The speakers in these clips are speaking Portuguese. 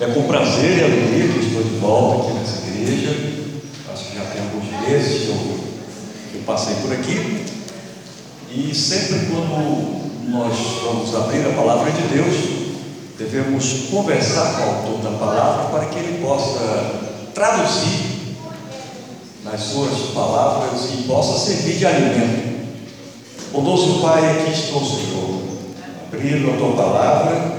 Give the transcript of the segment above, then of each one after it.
É com prazer e alegria que estou de volta aqui nessa igreja. Acho que já tem alguns meses que eu, eu passei por aqui. E sempre quando nós vamos abrir a palavra de Deus, devemos conversar com o autor da palavra para que ele possa traduzir nas suas palavras e possa servir de alimento. Bondoso Pai, aqui estou, Senhor, abrindo a tua palavra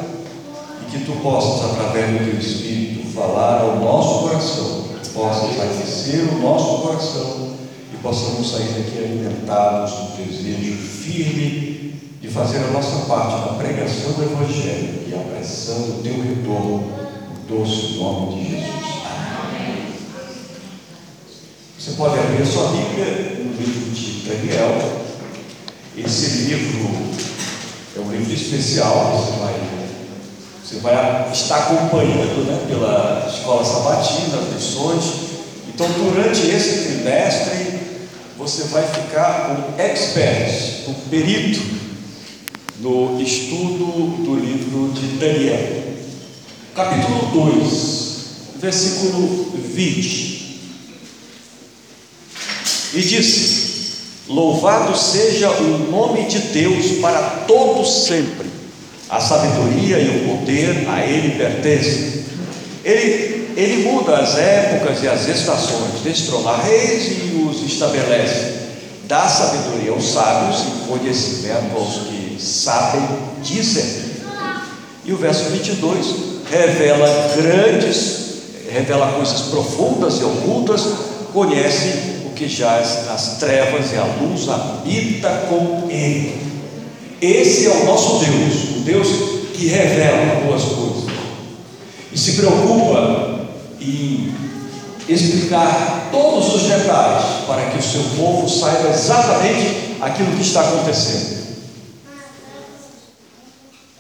que tu possas, através do teu Espírito, falar ao nosso coração, possas aquecer o nosso coração e possamos sair daqui alimentados no desejo firme de fazer a nossa parte na pregação do Evangelho e apressando o teu retorno, no doce nome de Jesus. Você pode abrir a sua Bíblia no livro de Daniel. Esse livro é um livro especial, você vai, você vai estar acompanhando né, pela escola sabatina, as lições. Então, durante esse trimestre, você vai ficar como expert, como perito no estudo do livro de Daniel. Capítulo 2, versículo 20. E disse: Louvado seja o nome de Deus para todos sempre. A sabedoria e o poder a Ele pertencem. Ele, ele muda as épocas e as estações, destrona reis e os estabelece. Dá sabedoria aos sábios e conhecimento aos que sabem dizer. E o verso 22 revela grandes, revela coisas profundas e ocultas, conhece que jaz nas trevas e a luz habita com ele. Esse é o nosso Deus, o Deus que revela boas coisas e se preocupa em explicar todos os detalhes para que o seu povo saiba exatamente aquilo que está acontecendo.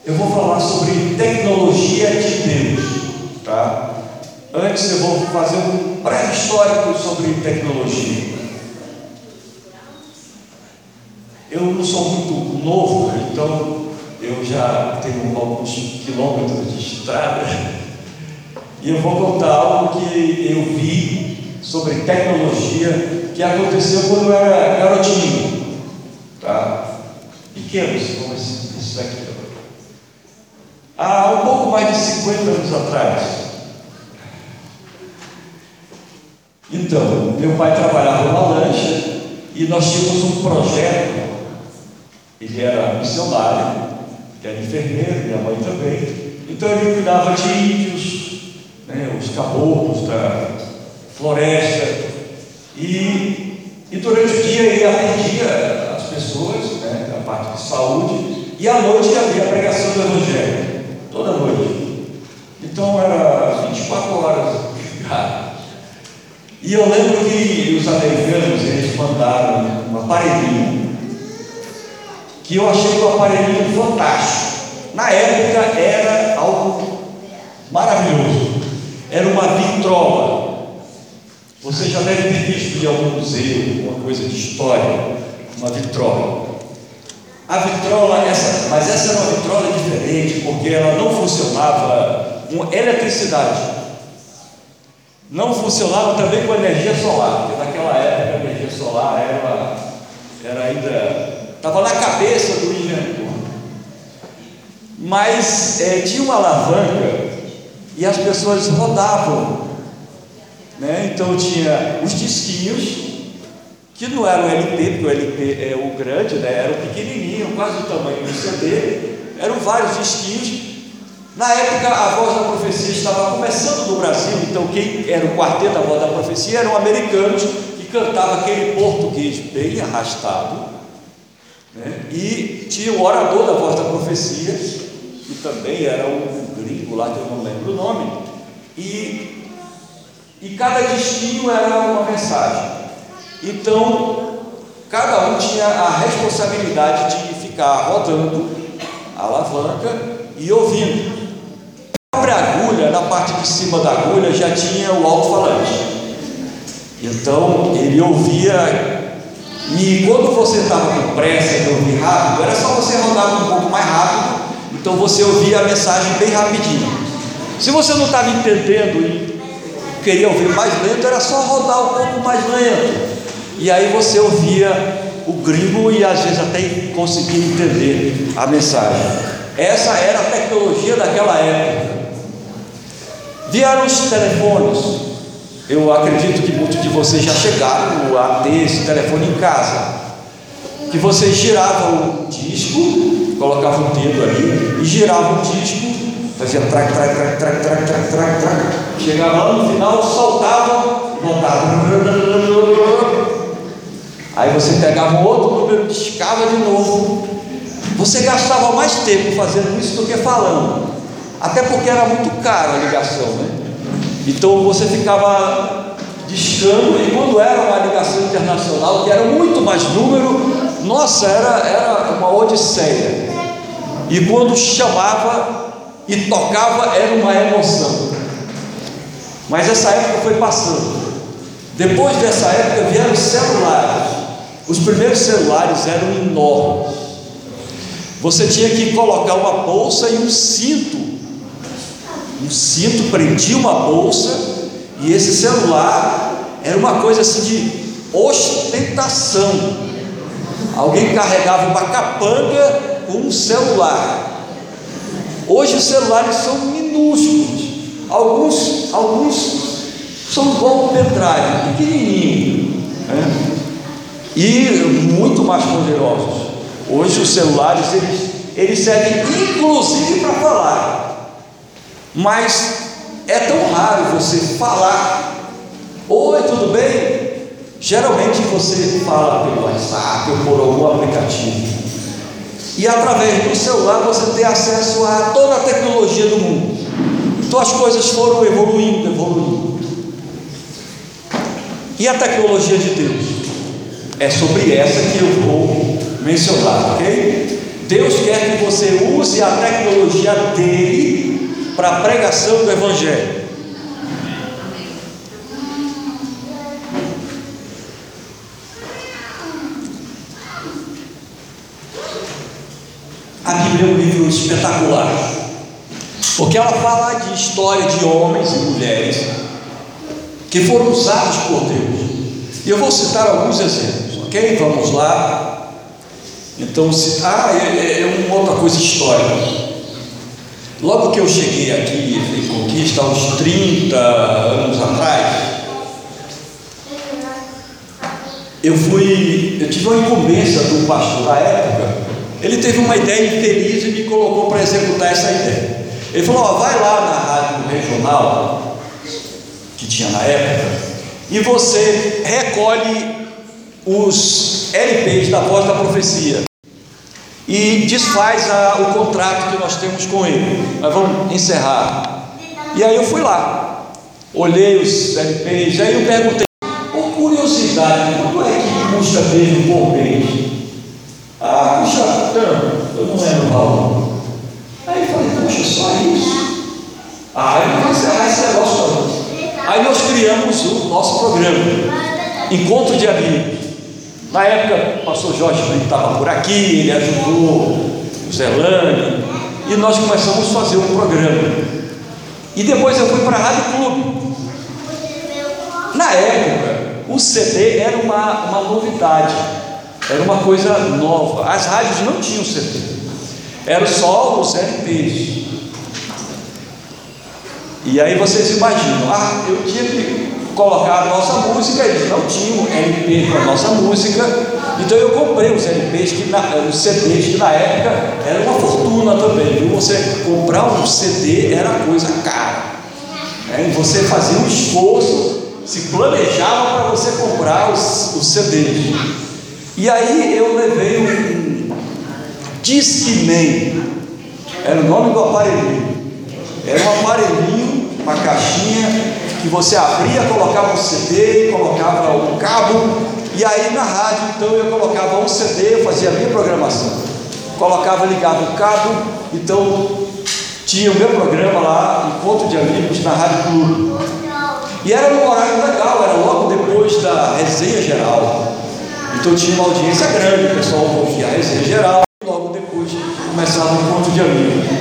Eu vou falar sobre tecnologia de Deus, tá? Antes eu vou fazer um pré-histórico sobre tecnologia. Eu não sou muito novo, então eu já tenho alguns quilômetros de estrada e eu vou contar algo que eu vi sobre tecnologia que aconteceu quando eu era garotinho, tá? Pequenos, como esse daqui. Há um pouco mais de 50 anos atrás, Então, meu pai trabalhava numa lancha e nós tínhamos um projeto. Ele era missionário, que era enfermeiro, minha mãe também. Então ele cuidava de índios, né, os caboclos da floresta. E, e durante o dia ele atendia as pessoas, né, a parte de saúde, e à noite havia a pregação do Evangelho, toda noite. Então era 24 horas. E eu lembro que os americanos eles mandaram um aparelhinho que eu achei um aparelhinho fantástico. Na época era algo maravilhoso. Era uma vitrola. Você já deve ter visto em algum museu, alguma coisa de história, uma vitrola. A vitrola, essa, mas essa era uma vitrola diferente, porque ela não funcionava com eletricidade não funcionava também com energia solar, porque naquela época a energia solar era, era ainda. Estava na cabeça do inventor. Mas é, tinha uma alavanca e as pessoas rodavam. Né? Então tinha os disquinhos, que não eram LP, porque o LP é o grande, né? era o pequenininho, quase o tamanho do CD, eram vários disquinhos na época, a voz da profecia estava começando no Brasil, então quem era o quarteto da voz da profecia eram americanos que cantavam aquele português bem arrastado, né? e tinha o orador da voz da profecia, que também era um gringo lá, que eu não lembro o nome, e, e cada destino era uma mensagem. Então, cada um tinha a responsabilidade de ficar rodando a alavanca e ouvindo própria agulha, na parte de cima da agulha, já tinha o alto-falante. Então ele ouvia, e quando você estava com pressa de ouvir rápido, era só você rodar um pouco mais rápido, então você ouvia a mensagem bem rapidinho. Se você não estava entendendo e queria ouvir mais lento, era só rodar um pouco mais lento. E aí você ouvia o gringo e às vezes até conseguia entender a mensagem. Essa era a tecnologia daquela época. Vieram os telefones. Eu acredito que muitos de vocês já chegaram a ter esse telefone em casa. Que você girava o disco, colocava o dedo ali e girava o disco, fazia trac, trac, trac, trac, trac, trac, trac, trac. Chegava lá no final, soltava, voltava. Aí você pegava um outro número, discava de novo. Você gastava mais tempo fazendo isso do que falando. Até porque era muito caro a ligação, né? Então você ficava discando, e quando era uma ligação internacional, que era muito mais número, nossa, era, era uma odisseia. E quando chamava e tocava, era uma emoção. Mas essa época foi passando. Depois dessa época vieram celulares. Os primeiros celulares eram enormes. Você tinha que colocar uma bolsa e um cinto. Um cinto prendia uma bolsa e esse celular era uma coisa assim de ostentação. Alguém carregava uma capanga com um celular. Hoje os celulares são minúsculos. Alguns, alguns são igual um pendrive, pequenininho. Né? e muito mais poderosos. Hoje os celulares eles, eles servem inclusive para falar, mas é tão raro você falar. Oi, tudo bem? Geralmente você fala pelo WhatsApp ou por algum aplicativo. E através do celular você tem acesso a toda a tecnologia do mundo. Então as coisas foram evoluindo, evoluindo. E a tecnologia de Deus? É sobre essa que eu vou mencionar, ok? Deus quer que você use a tecnologia dele para a pregação do Evangelho. A Bíblia é um livro espetacular, porque ela fala de história de homens e mulheres que foram usados por Deus. E eu vou citar alguns exemplos. Ok? Vamos lá. Então, se, ah, é, é, é uma outra coisa histórica. Logo que eu cheguei aqui em Conquista, uns 30 anos atrás, eu fui, eu tive uma incumbência do pastor da época. Ele teve uma ideia infeliz e me colocou para executar essa ideia. Ele falou: ó, vai lá na rádio regional que tinha na época e você recolhe os LPs da voz da profecia e desfaz a, o contrato que nós temos com ele. Mas vamos encerrar. E aí eu fui lá, olhei os LPs, aí eu perguntei, por curiosidade, quanto é que custa mesmo por mês? Ah, custa tanto, eu não lembro o valor. Aí eu falei, poxa, só isso? Ah, eu vou encerrar esse negócio. Aí nós criamos o nosso programa, Encontro de Amigos. Na época, o pastor Jorge estava por aqui, ele ajudou o Zelane, e nós começamos a fazer um programa. E depois eu fui para a Rádio Clube. Na época, o CD era uma, uma novidade, era uma coisa nova. As rádios não tinham CD, era só os LPs. E aí vocês imaginam, ah, eu tinha que colocar a nossa música, eles não tinham LP com a nossa música, então eu comprei os LPs, que na, os CDs que na época era uma fortuna também, viu? Você comprar um CD era coisa cara, né? você fazia um esforço, se planejava para você comprar os, os CDs. E aí eu levei um Discman, era o nome do aparelhinho, era um aparelhinho, uma caixinha que você abria, colocava um CD, colocava um cabo, e aí na rádio então eu colocava um CD, eu fazia a minha programação. Colocava, ligava o cabo, então tinha o meu programa lá, Encontro de Amigos, na Rádio Clube. E era um horário legal, era logo depois da resenha geral. Então tinha uma audiência grande, o pessoal ouvia a resenha geral, e logo depois começava o Encontro de Amigos.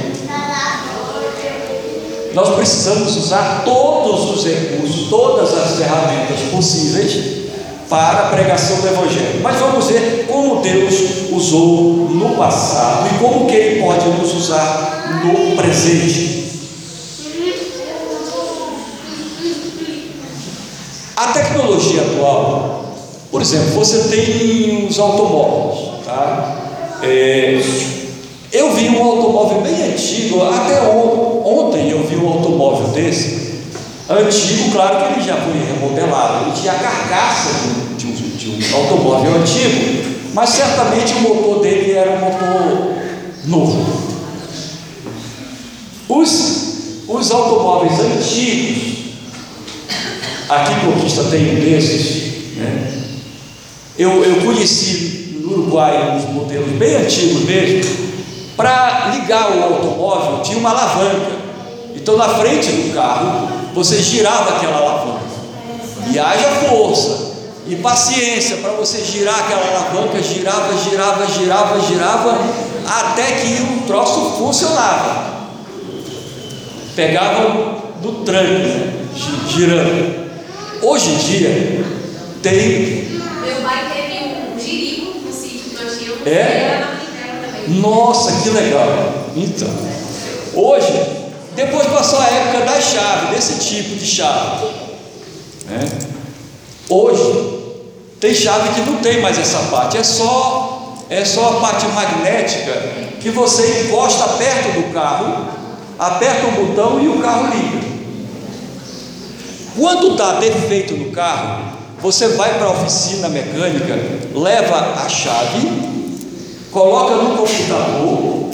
Nós precisamos usar todos os recursos, todas as ferramentas possíveis para a pregação do Evangelho. Mas vamos ver como Deus usou no passado e como que Ele pode nos usar no presente. A tecnologia atual, por exemplo, você tem os automóveis, tá? É, eu vi um automóvel bem antigo, até ontem eu vi um automóvel desse, antigo, claro que ele já foi remodelado, ele tinha a carcaça de um, de um, automóvel antigo, mas certamente o motor dele era um motor novo. Os, os automóveis antigos, aqui em Conquista tem um desses, né? eu, eu conheci no Uruguai uns modelos bem antigos mesmo, para ligar o automóvel tinha uma alavanca. Então na frente do carro você girava aquela alavanca. E haja força e paciência para você girar aquela alavanca, girava, girava, girava, girava, até que o troço funcionava. Pegava do tranque, né? girando. Hoje em dia tem. Meu pai teve um girico no sítio que nós tínhamos. É? Nossa, que legal. Então, hoje, depois passou a época da chave, desse tipo de chave. Né? Hoje, tem chave que não tem mais essa parte, é só, é só a parte magnética que você encosta perto do carro, aperta um botão e o carro liga. Quando está defeito no carro, você vai para a oficina mecânica, leva a chave coloca no computador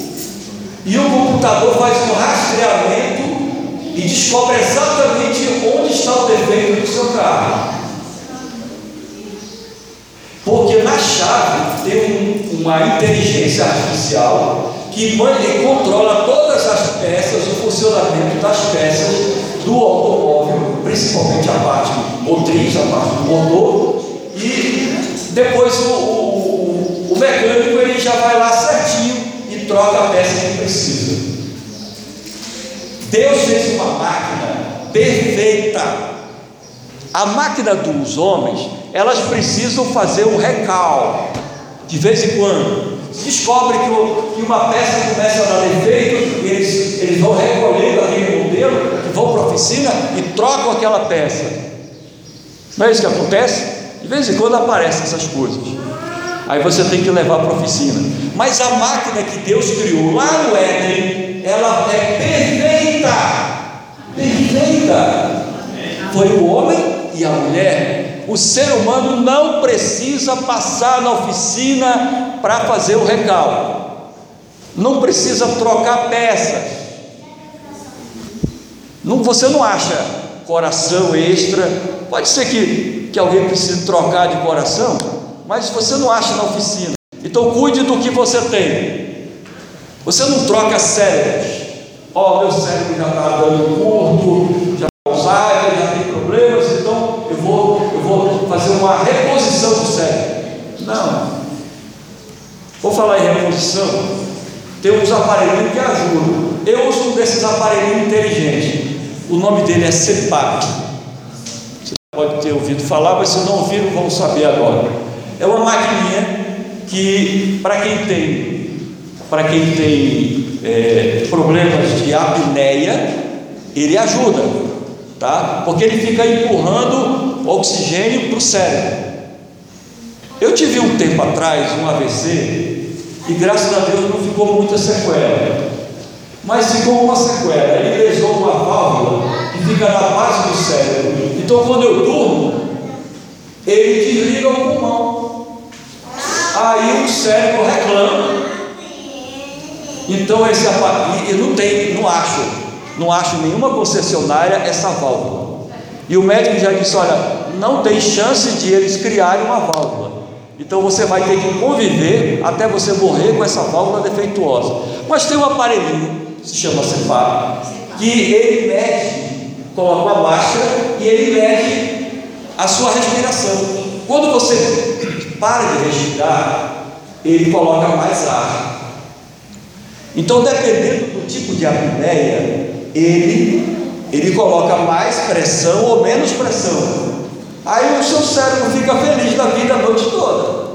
e o computador faz um rastreamento e descobre exatamente onde está o defeito do seu carro. Porque na chave tem um, uma inteligência artificial que controla todas as peças, o funcionamento das peças do automóvel, principalmente a parte motriz, a parte do motor, e depois o, o, mecânico ele já vai lá certinho e troca a peça que precisa. Deus fez uma máquina perfeita. A máquina dos homens, elas precisam fazer um recal de vez em quando. Descobre que, uma peça começa a dar defeito, eles, eles vão recolhendo aquele modelo, vão para a oficina e trocam aquela peça. Não é isso que acontece? De vez em quando aparecem essas coisas. Aí você tem que levar para a oficina. Mas a máquina que Deus criou lá no Éden, ela é perfeita. Perfeita. Foi o homem e a mulher. O ser humano não precisa passar na oficina para fazer o recalque. Não precisa trocar peças. Não, você não acha coração extra. Pode ser que, que alguém precise trocar de coração mas você não acha na oficina. Então cuide do que você tem. Você não troca cérebros. Ó, oh, meu cérebro já está dando curto, já Alzheimer, já tem problemas, então eu vou, eu vou fazer uma reposição do cérebro. Não. Vou falar em reposição. Tem uns aparelhinhos que ajudam. Eu uso um desses aparelhinhos inteligentes. O nome dele é CEPAP. Você pode ter ouvido falar, mas se não ouviram, vão saber agora. É uma maquininha que, para quem tem, para quem tem é, problemas de apneia, ele ajuda, tá? Porque ele fica empurrando oxigênio para o cérebro. Eu tive um tempo atrás um AVC e graças a Deus não ficou muita sequela, mas ficou uma sequela. Ele lesou uma válvula que fica na base do cérebro. Então quando eu durmo, ele desliga o pulmão. Aí o cérebro reclama. Então esse aparelho, e não tem, não acho, não acho nenhuma concessionária essa válvula. E o médico já disse: olha, não tem chance de eles criarem uma válvula. Então você vai ter que conviver até você morrer com essa válvula defeituosa. Mas tem um aparelhinho, se chama CEPAP, que ele mede, coloca uma máscara e ele mede a sua respiração. Quando você para de respirar, ele coloca mais ar. Então, dependendo do tipo de apneia, ele, ele coloca mais pressão ou menos pressão. Aí o seu cérebro fica feliz da vida a noite toda.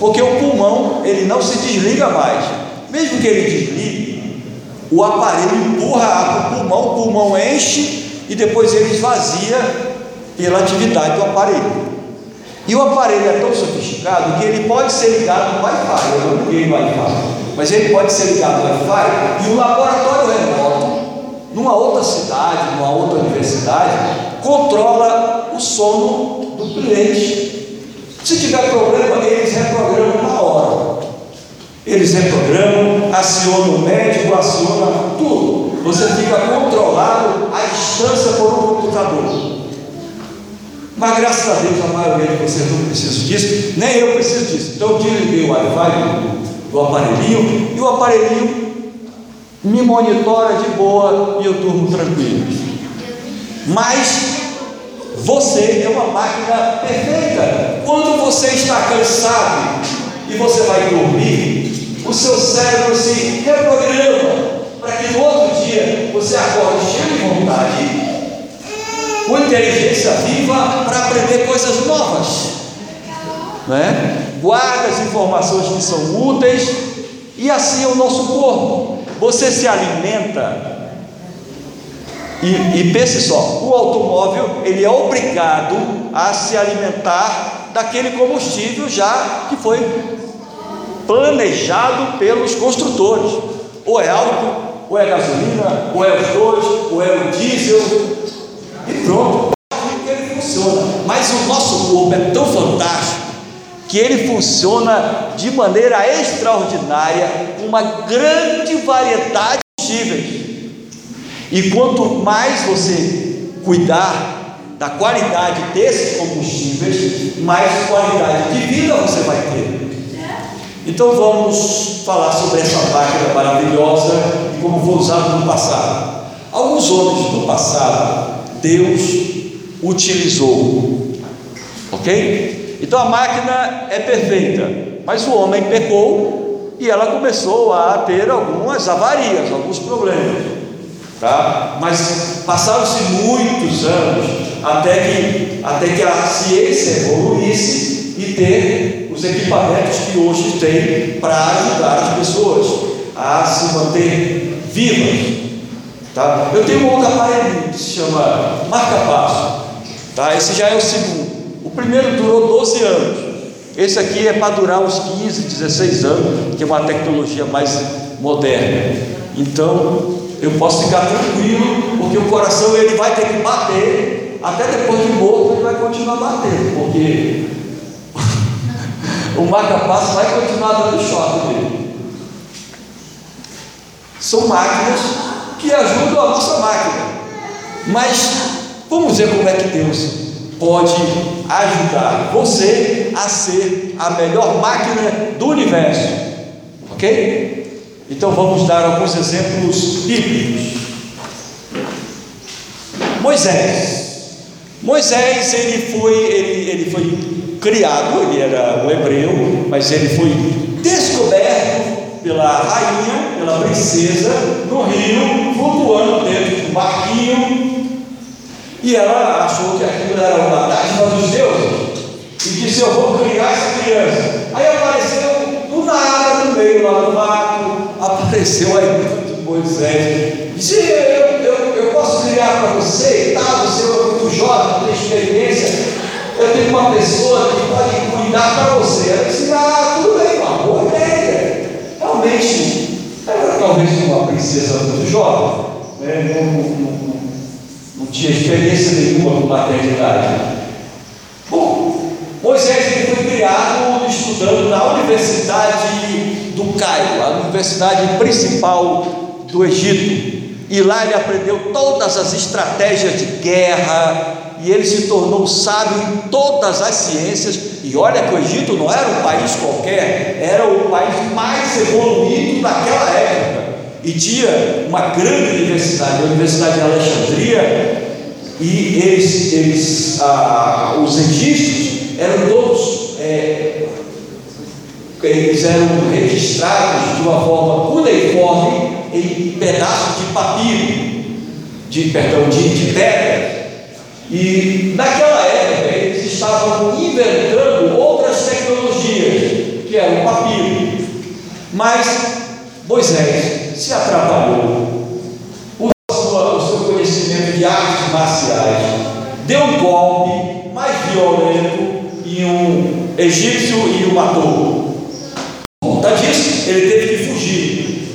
Porque o pulmão, ele não se desliga mais. Mesmo que ele desligue, o aparelho empurra o pulmão, o pulmão enche e depois ele esvazia pela atividade do aparelho. E o aparelho é tão sofisticado que ele pode ser ligado no Wi-Fi. Eu não liguei Wi-Fi, mas ele pode ser ligado no Wi-Fi e um laboratório remoto, numa outra cidade, numa outra universidade, controla o sono do cliente. Se tiver problema, eles reprogramam na hora. Eles reprogramam, acionam o médico, acionam tudo. Você fica controlado à distância por um computador. Mas graças a Deus a maioria de vocês não precisa disso, nem eu preciso disso. Então eu desliguei o Wi-Fi do, do aparelhinho e o aparelhinho me monitora de boa e eu durmo tranquilo. Mas você é uma máquina perfeita. Quando você está cansado e você vai dormir, o seu cérebro se reprograma para que no outro dia você acorde cheio de vontade com inteligência viva para aprender coisas novas. Né? Guarda as informações que são úteis e assim é o nosso corpo. Você se alimenta e, e pense só, o automóvel ele é obrigado a se alimentar daquele combustível já que foi planejado pelos construtores. Ou é álcool, ou é gasolina, ou é os dois, ou é o diesel, pronto, que ele funciona. Mas o nosso corpo é tão fantástico que ele funciona de maneira extraordinária, uma grande variedade de combustíveis. E quanto mais você cuidar da qualidade desses combustíveis, mais qualidade de vida você vai ter. Então vamos falar sobre essa máquina maravilhosa e como foi usada no passado. Alguns homens do passado Deus utilizou. Ok? Então a máquina é perfeita, mas o homem pecou e ela começou a ter algumas avarias, alguns problemas. Tá? Mas passaram-se muitos anos até que, até que a ciência evoluísse e ter os equipamentos que hoje tem para ajudar as pessoas a se manter vivas. Tá? Eu tenho um outro aparelho que se chama marca-passo. Tá? Esse já é o segundo. O primeiro durou 12 anos. Esse aqui é para durar uns 15, 16 anos, que é uma tecnologia mais moderna. Então, eu posso ficar tranquilo, porque o coração ele vai ter que bater, até depois de morto ele vai continuar batendo, porque o marca-passo vai continuar dando choque. São máquinas que ajudam a nossa máquina. Mas vamos ver como é que Deus pode ajudar você a ser a melhor máquina do universo. Ok? Então vamos dar alguns exemplos bíblicos. Moisés. Moisés ele foi, ele, ele foi criado, ele era um hebreu, mas ele foi descoberto pela rainha, pela princesa, no rio, flutuando dentro de um barquinho. E ela achou que aquilo era uma dádiva dos deuses. E disse: Eu vou criar essa criança. Aí apareceu do nada, no meio lá do barco, apareceu aí Moisés. Disse: eu, eu, eu posso criar para você e tal. Você é muito jovem, tem experiência. Eu tenho uma pessoa que pode cuidar para você. Ela disse: Ah, tudo bem, ideia realmente era talvez uma princesa muito jovem, né? não, não, não, tinha experiência nenhuma com maternidade. Bom, Moisés foi criado estudando na Universidade do Cairo, a universidade principal do Egito. E lá ele aprendeu todas as estratégias de guerra, e ele se tornou sábio em todas as ciências. E olha que o Egito não era um país qualquer, era o país mais evoluído daquela época. E tinha uma grande universidade, a Universidade de Alexandria, e eles, eles ah, os egípcios eram todos, é, eles eram registrados de uma forma uniforme em pedaços de papiro. de perdão, de, de pedra. E naquela época eles estavam inventando outras tecnologias, que eram o papiro. Mas Moisés se atrapalhou, o seu conhecimento de artes marciais, deu um golpe mais violento em um egípcio e o matou. Por conta disso, ele teve que fugir,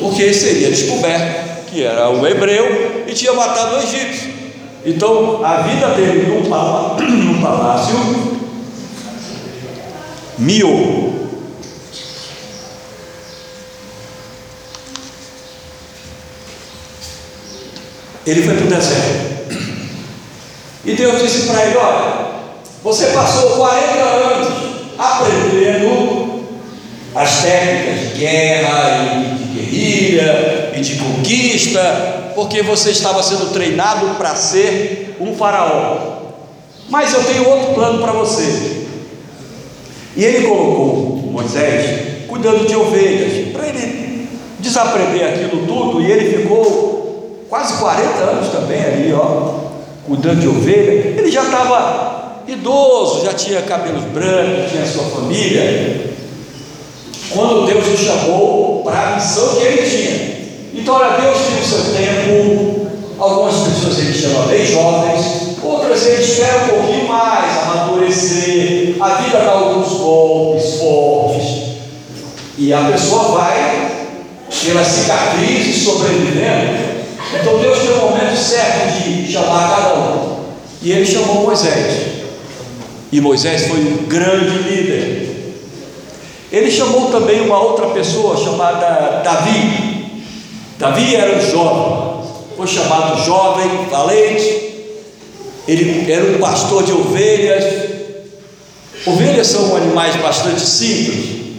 porque seria descoberto que era um hebreu e tinha matado o egípcio. Então, a vida dele no, palácio miou. Ele foi para o deserto. E Deus disse para ele: Olha, você passou 40 anos aprendendo as técnicas de guerra e de guerrilha e de conquista, porque você estava sendo treinado para ser um faraó. Mas eu tenho outro plano para você. E ele colocou Moisés cuidando de ovelhas, para ele desaprender aquilo tudo, e ele ficou quase 40 anos também ali, ó, cuidando de ovelha. Ele já estava idoso, já tinha cabelos brancos, tinha sua família. Quando Deus o chamou para a missão que ele tinha. Então, olha, Deus tem o seu tempo. Algumas pessoas ele chama bem jovens, outras ele espera um pouquinho mais, amadurecer. A vida dá alguns golpes fortes. E a pessoa vai, pela cicatriz, sobrevivendo, então Deus tem o momento certo de chamar cada um. E ele chamou Moisés. E Moisés foi um grande líder. Ele chamou também uma outra pessoa chamada Davi. Davi era um jovem, foi chamado jovem, valente. Ele era um pastor de ovelhas. Ovelhas são animais bastante simples,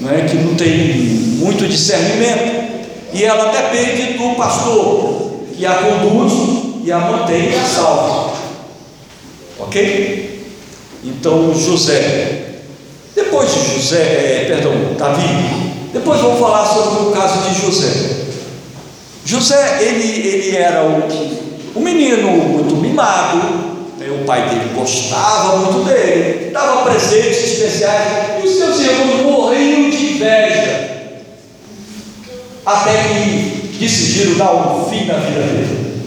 não é? que não tem muito discernimento. E ela depende do pastor que a conduz e a mantém a salva. Ok? Então José, depois de José, é, perdão, Davi, depois vamos falar sobre o caso de José. José, ele, ele era um, um menino muito mimado, né? o pai dele gostava muito dele, dava presentes especiais, e os seus irmãos morriam de inveja até que decidiram dar um fim na vida dele.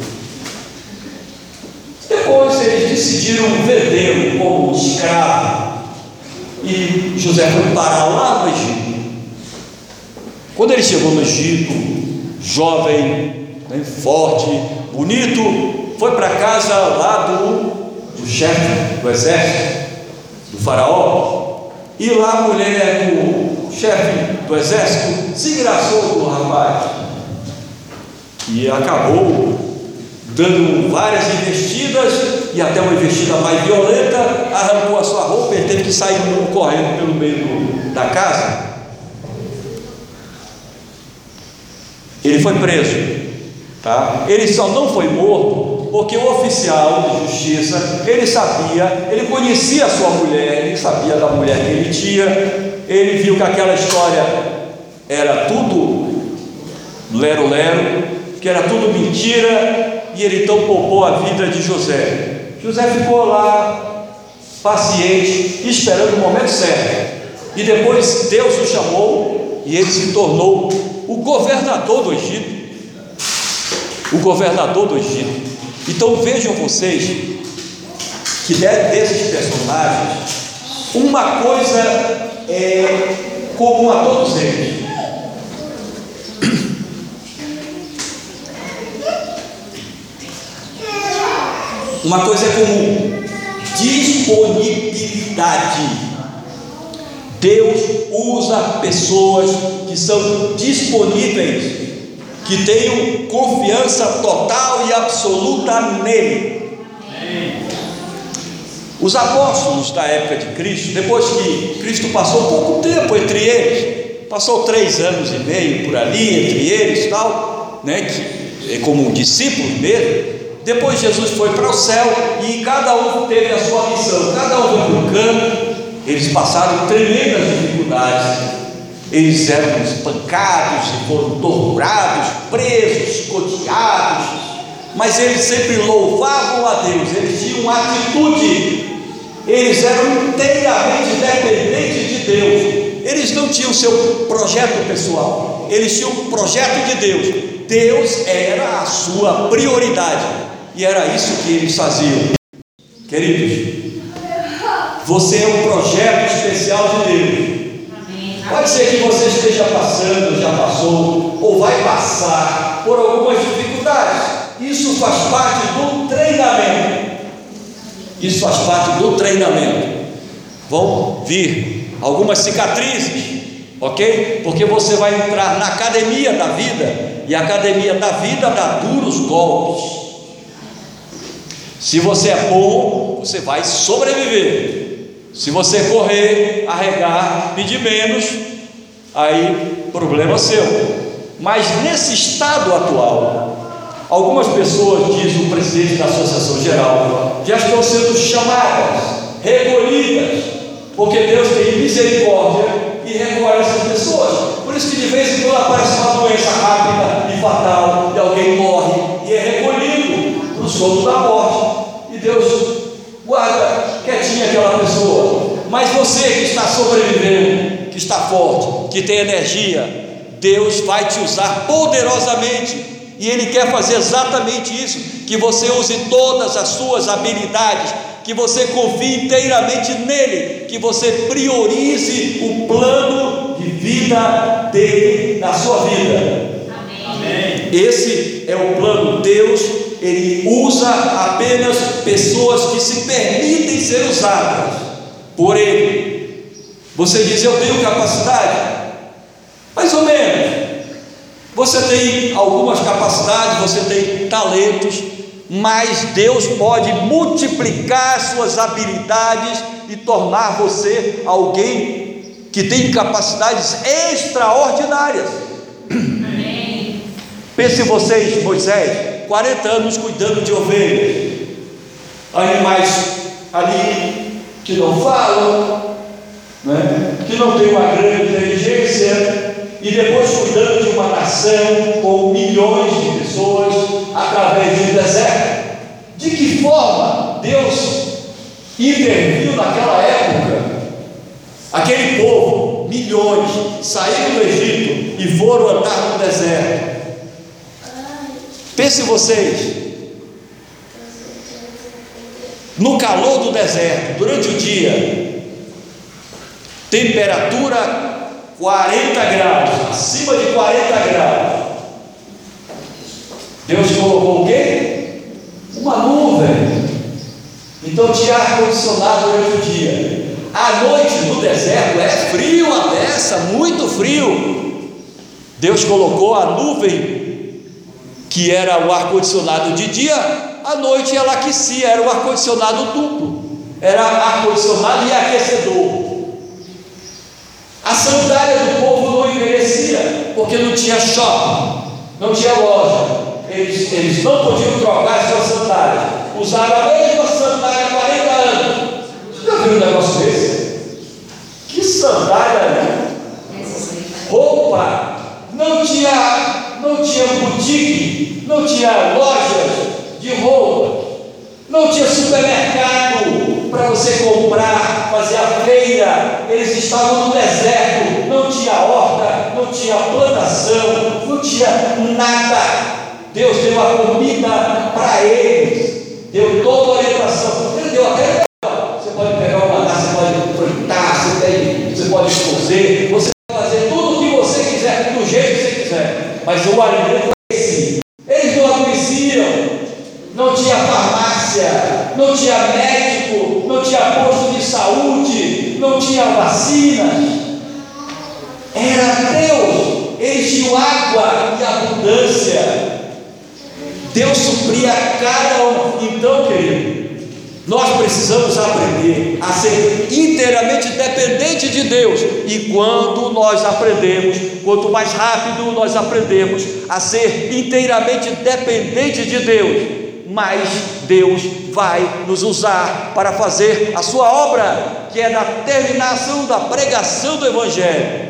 Depois eles decidiram vendê-lo como escravo. E José foi parar lá no Egito. Quando ele chegou no Egito, jovem, né, forte, bonito, foi para casa lá do, do chefe do exército, do faraó. E lá a mulher do chefe do exército se engraçou com o rapaz e acabou dando várias investidas e até uma investida mais violenta, arrancou a sua roupa e teve que sair correndo pelo meio da casa. Ele foi preso, tá? Ele só não foi morto porque o oficial de justiça, ele sabia, ele conhecia a sua mulher, ele sabia da mulher que ele tinha, ele viu que aquela história era tudo lero-lero, que era tudo mentira, e ele então poupou a vida de José. José ficou lá, paciente, esperando o momento certo. E depois Deus o chamou e ele se tornou o governador do Egito. O governador do Egito. Então vejam vocês que desses personagens, uma coisa é comum a todos eles. Uma coisa é comum: disponibilidade. Deus usa pessoas que são disponíveis, que tenham confiança total e absoluta nele. Os apóstolos da época de Cristo, depois que Cristo passou pouco tempo entre eles, passou três anos e meio por ali entre eles, tal, né, que, é como discípulos mesmo. Depois Jesus foi para o céu e cada um teve a sua missão, cada um foi para um canto. Eles passaram tremendas dificuldades. Eles eram espancados, foram torturados, presos, escoteados, mas eles sempre louvavam a Deus, eles tinham atitude, eles eram inteiramente dependentes de Deus. Eles não tinham seu projeto pessoal, eles tinham o projeto de Deus. Deus era a sua prioridade, e era isso que eles faziam. Queridos, você é um projeto especial de Deus. Pode ser que você esteja passando, já passou, ou vai passar por algumas dificuldades. Isso faz parte do treinamento. Isso faz parte do treinamento. Vão vir algumas cicatrizes, ok? Porque você vai entrar na academia da vida, e a academia da vida dá duros golpes. Se você é bom, você vai sobreviver. Se você correr, arregar, pedir menos, aí problema seu. Mas nesse estado atual, algumas pessoas, diz o presidente da Associação Geral, já estão sendo chamadas, recolhidas, porque Deus tem misericórdia e recolhe essas pessoas. Por isso que de vez em quando aparece uma doença rápida e fatal, e alguém morre e é recolhido para o sono da morte. E Deus guarda quietinha aquela pessoa. Mas você que está sobrevivendo, que está forte, que tem energia, Deus vai te usar poderosamente. E Ele quer fazer exatamente isso: que você use todas as suas habilidades, que você confie inteiramente nele, que você priorize o plano de vida dele na sua vida. Amém. Esse é o plano. Deus, ele usa apenas pessoas que se permitem ser usadas por ele. Você diz, eu tenho capacidade? Mais ou menos. Você tem algumas capacidades, você tem talentos, mas Deus pode multiplicar suas habilidades e tornar você alguém que tem capacidades extraordinárias. Amém. Pense vocês, Moisés, 40 anos cuidando de ovelhas, animais ali que não falam, né? que não tem uma grande inteligência, e depois cuidando de uma nação com milhões de pessoas através de um deserto. De que forma Deus interviu naquela época? Aquele povo, milhões, saíram do Egito e foram andar no deserto. Pense vocês, no calor do deserto, durante o dia, temperatura 40 graus, acima de 40 graus. Deus colocou o quê? Uma nuvem. Então tinha ar-condicionado durante o dia. À noite no deserto é frio a dessa, muito frio. Deus colocou a nuvem, que era o ar-condicionado de dia, à noite ela aquecia, era o ar-condicionado duplo. Era ar-condicionado e aquecedor. A sandália do povo não envelhecia, porque não tinha shopping, não tinha loja. Eles, eles não podiam trocar as suas sandálias. Usaram a mesma sandália há 40 anos. Você já viu um negócio desse? Que sandália, né? Roupa. Não tinha, não tinha boutique, não tinha lojas de roupa, não tinha supermercado para você comprar, fazer a feira. Eles estavam no deserto, não tinha horta, não tinha plantação, não tinha nada. Deus deu a comida para eles, deu toda a orientação. Ele deu até você pode pegar uma maná, você pode plantar, você, você pode escozer, você pode fazer tudo o que você quiser, do jeito que você quiser. Mas o alimento é esse. Eles não adoeciam, não tinha farmácia, não tinha médico, não tinha posto de saúde, não tinha vacina. Era Deus, tinham água e abundância. Deus supria cada um. Então, querido, nós precisamos aprender a ser inteiramente dependente de Deus. E quando nós aprendemos, quanto mais rápido nós aprendemos a ser inteiramente dependente de Deus, mais Deus vai nos usar para fazer a sua obra, que é na terminação da pregação do Evangelho.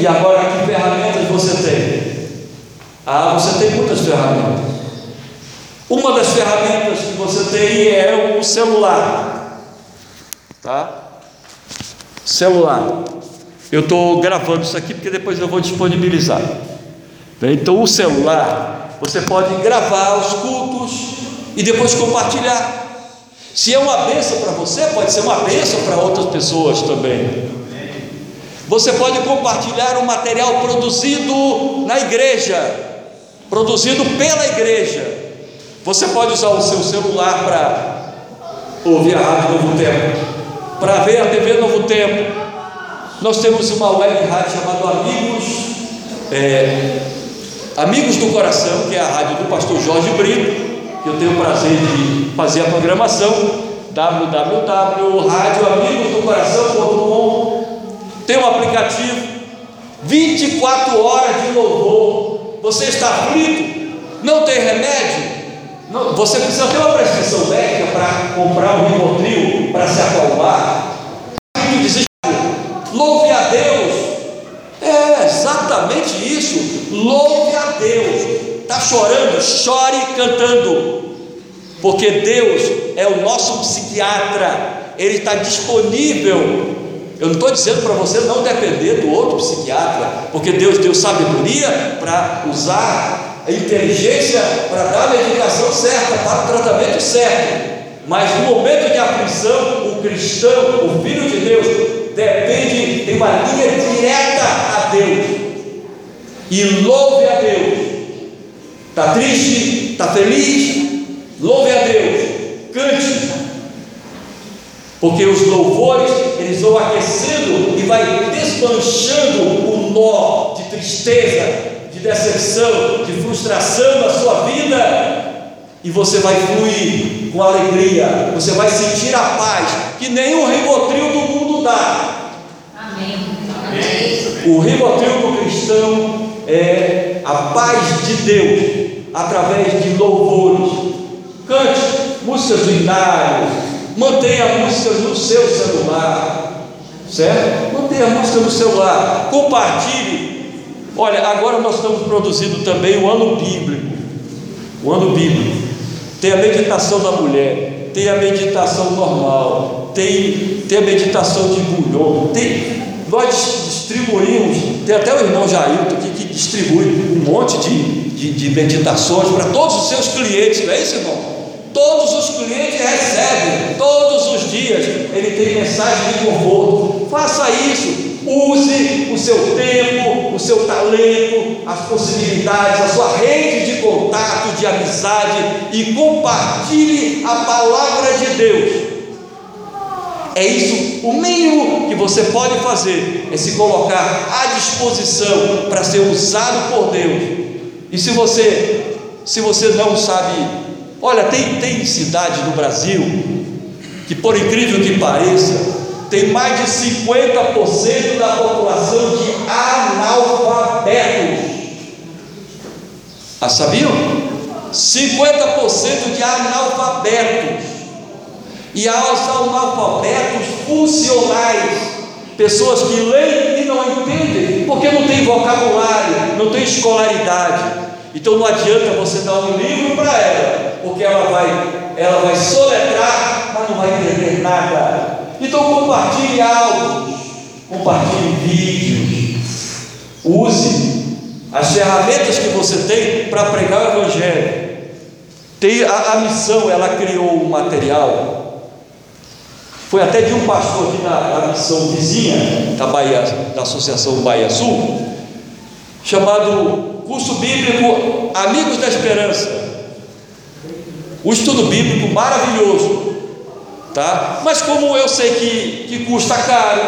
E agora, que ferramentas você tem? Ah, você tem muitas ferramentas. Uma das ferramentas que você tem é o celular, tá? Celular. Eu estou gravando isso aqui porque depois eu vou disponibilizar. Então, o celular, você pode gravar os cultos e depois compartilhar. Se é uma bênção para você, pode ser uma bênção para outras pessoas também. Você pode compartilhar o material produzido na igreja, produzido pela igreja. Você pode usar o seu celular para ouvir a Rádio Novo Tempo, para ver a TV Novo Tempo. Nós temos uma web rádio chamada Amigos, é, Amigos do Coração, que é a rádio do pastor Jorge Brito, que eu tenho o prazer de fazer a programação, www.radioamigosdocoração.com. Tem um aplicativo, 24 horas de louvor. Você está aflito? Não tem remédio? Não, você precisa ter uma prescrição médica para comprar um Rivotril para se acalmar. Louve a Deus. É exatamente isso. Louve a Deus. Está chorando? Chore cantando. Porque Deus é o nosso psiquiatra. Ele está disponível. Eu não estou dizendo para você não depender do outro psiquiatra, porque Deus deu sabedoria para usar a inteligência para dar a medicação certa, para o tratamento certo. Mas no momento de aflição, o cristão, o filho de Deus, depende, tem uma linha direta a Deus. E louve a Deus. Está triste? Está feliz? Louve a Deus. Cante. Porque os louvores, eles vão aquecendo e vai desmanchando o nó de tristeza, de decepção, de frustração na sua vida, e você vai fluir com alegria, você vai sentir a paz que nenhum ribotril do mundo dá. Amém. O ribotril do cristão é a paz de Deus através de louvores. Cante músicas hinário, mantenha músicas no seu celular, certo? Mantenha a música no celular, compartilhe Olha, agora nós estamos produzindo também o ano bíblico. O ano bíblico. Tem a meditação da mulher, tem a meditação normal, tem, tem a meditação de bulhão, tem, nós distribuímos, tem até o irmão Jailton aqui que distribui um monte de, de, de meditações para todos os seus clientes, não é isso, irmão? Todos os clientes recebem, todos os dias, ele tem mensagem de conforto. Faça isso, Use o seu tempo, o seu talento, as possibilidades, a sua rede de contato, de amizade e compartilhe a palavra de Deus. É isso, o mínimo que você pode fazer é se colocar à disposição para ser usado por Deus. E se você, se você não sabe, olha, tem, tem cidade no Brasil que por incrível que pareça, tem mais de 50% da população de analfabetos. Ah, sabiam? 50% de analfabetos. E aos analfabetos funcionais, pessoas que leem e não entendem, porque não tem vocabulário, não tem escolaridade. Então não adianta você dar um livro para ela, porque ela vai, ela vai soletrar, mas não vai entender nada. Então compartilhe áudios, compartilhe vídeos, use as ferramentas que você tem para pregar o Evangelho. Tem a, a, missão, ela criou um material. Foi até de um pastor aqui na, na missão vizinha da, Bahia, da Associação Bahia Sul, chamado Curso Bíblico Amigos da Esperança. O estudo bíblico maravilhoso tá? Mas como eu sei que, que custa caro,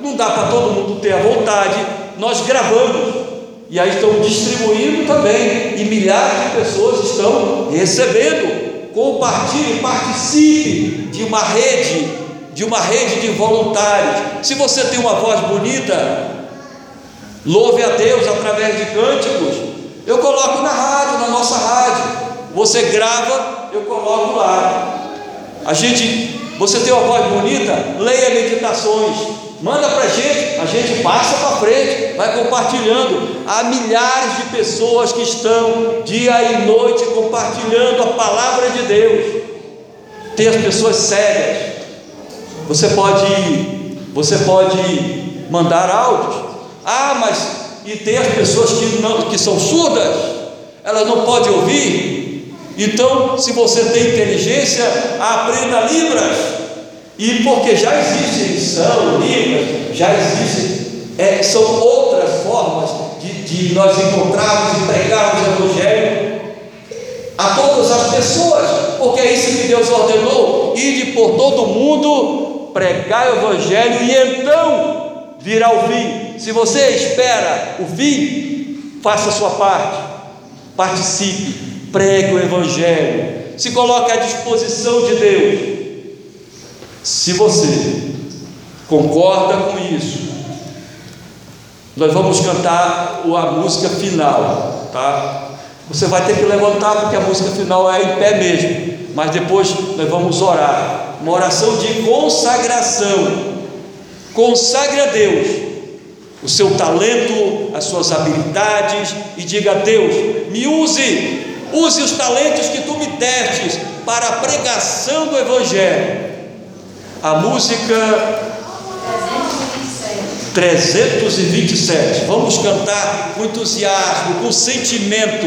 não dá para todo mundo ter a vontade, nós gravamos e aí estamos distribuindo também e milhares de pessoas estão recebendo. Compartilhe, participe de uma rede, de uma rede de voluntários. Se você tem uma voz bonita, louve a Deus através de cânticos. Eu coloco na rádio, na nossa rádio. Você grava, eu coloco lá. A gente você tem uma voz bonita? Leia meditações. Manda para gente, a gente passa para frente, vai compartilhando. Há milhares de pessoas que estão dia e noite compartilhando a palavra de Deus. Tem as pessoas cegas. Você pode, você pode mandar áudios. Ah, mas e tem as pessoas que não que são surdas, elas não podem ouvir. Então, se você tem inteligência, aprenda Libras. E porque já existe edição, Libras, já existem, é, são outras formas de, de nós encontrarmos e pregarmos o Evangelho a todas as pessoas, porque é isso que Deus ordenou: ide por todo mundo, pregar o Evangelho e então virá o fim. Se você espera o fim, faça a sua parte, participe, pregue o Evangelho, se coloque à disposição de Deus. Se você concorda com isso, nós vamos cantar a música final, tá? Você vai ter que levantar porque a música final é em pé mesmo, mas depois nós vamos orar, uma oração de consagração. Consagre a Deus o seu talento, as suas habilidades e diga a Deus: me use, use os talentos que tu me destes para a pregação do Evangelho. A música 327. Vamos cantar com entusiasmo, com sentimento.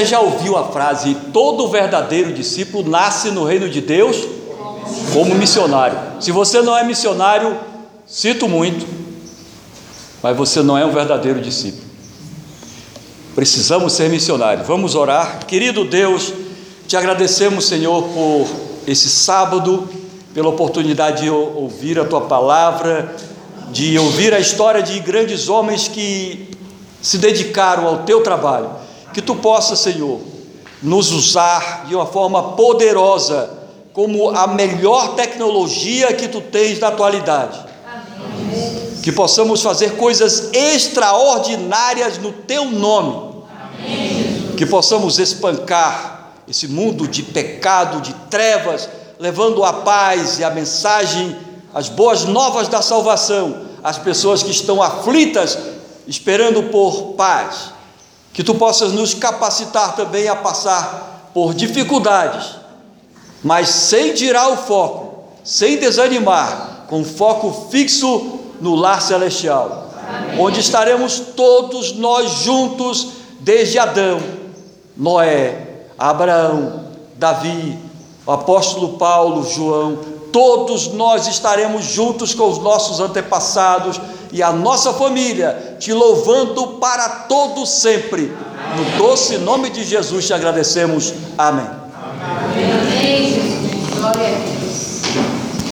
Você já ouviu a frase: todo verdadeiro discípulo nasce no reino de Deus como missionário? Se você não é missionário, sinto muito, mas você não é um verdadeiro discípulo. Precisamos ser missionários. Vamos orar. Querido Deus, te agradecemos, Senhor, por esse sábado, pela oportunidade de ouvir a tua palavra, de ouvir a história de grandes homens que se dedicaram ao teu trabalho. Que tu possa, Senhor, nos usar de uma forma poderosa, como a melhor tecnologia que tu tens na atualidade. Amém. Que possamos fazer coisas extraordinárias no teu nome. Amém. Que possamos espancar esse mundo de pecado, de trevas, levando a paz e a mensagem, as boas novas da salvação às pessoas que estão aflitas, esperando por paz que tu possas nos capacitar também a passar por dificuldades, mas sem tirar o foco, sem desanimar, com foco fixo no lar celestial, Amém. onde estaremos todos nós juntos, desde Adão, Noé, Abraão, Davi, o apóstolo Paulo, João, todos nós estaremos juntos com os nossos antepassados e a nossa família, te louvando para todo sempre. No doce nome de Jesus te agradecemos. Amém. Amém. Amém.